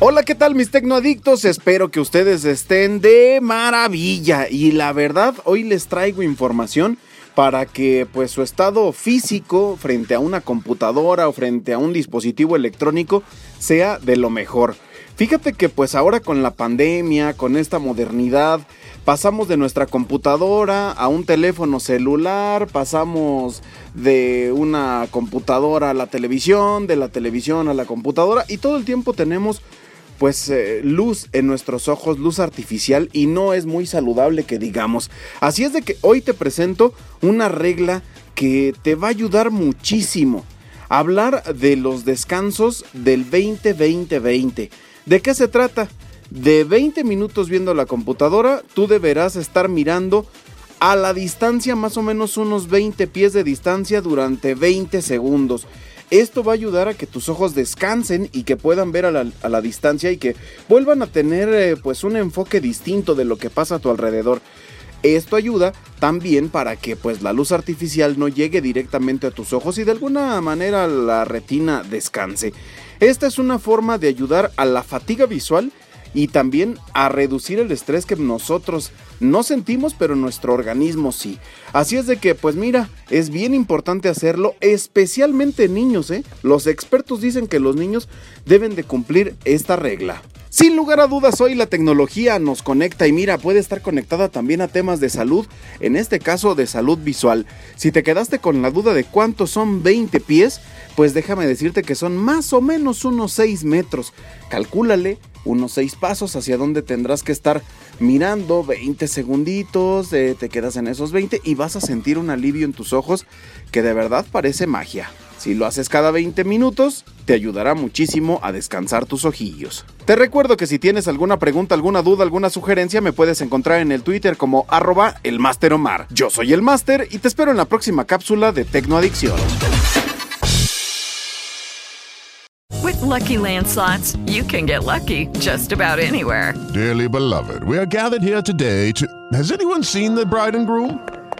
Hola, ¿qué tal mis tecnoadictos? Espero que ustedes estén de maravilla. Y la verdad, hoy les traigo información para que pues su estado físico frente a una computadora o frente a un dispositivo electrónico sea de lo mejor. Fíjate que pues ahora con la pandemia, con esta modernidad, pasamos de nuestra computadora a un teléfono celular, pasamos de una computadora a la televisión, de la televisión a la computadora y todo el tiempo tenemos pues eh, luz en nuestros ojos, luz artificial y no es muy saludable que digamos. Así es de que hoy te presento una regla que te va a ayudar muchísimo. Hablar de los descansos del 20-20-20. ¿De qué se trata? De 20 minutos viendo la computadora, tú deberás estar mirando a la distancia, más o menos unos 20 pies de distancia durante 20 segundos. Esto va a ayudar a que tus ojos descansen y que puedan ver a la, distancia y que vuelvan a tener eh, pues un enfoque distinto de lo que pasa a tu alrededor. Esto ayuda también para que pues la luz artificial no llegue directamente a tus ojos y de alguna manera la retina descanse. Esta es una forma de ayudar a la fatiga visual y también a reducir el estrés que nosotros no sentimos, pero nuestro organismo sí. Así es de que, pues mira, es bien importante hacerlo, especialmente en niños, ¿eh? Los expertos dicen que los niños deben de cumplir esta regla. Sin lugar a dudas, hoy la tecnología nos conecta y mira, puede estar conectada también a temas de salud, en este caso de salud visual. Si te quedaste con la duda de cuántos son 20 pies, pues déjame decirte que son más o menos unos 6 metros. Calcúlale unos 6 pasos hacia donde tendrás que estar mirando 20 segunditos, eh, te quedas en esos 20 y vas a sentir un alivio en tus ojos que de verdad parece magia. Si lo haces cada 20 minutos, te ayudará muchísimo a descansar tus ojillos. Te recuerdo que si tienes alguna pregunta, alguna duda, alguna sugerencia, me puedes encontrar en el Twitter como arroba el Omar. Yo soy el Master y te espero en la próxima cápsula de Tecnoadicción. With lucky landslots, you can get lucky just about anywhere. Dearly beloved, we are gathered here today to. Has anyone seen the bride and groom?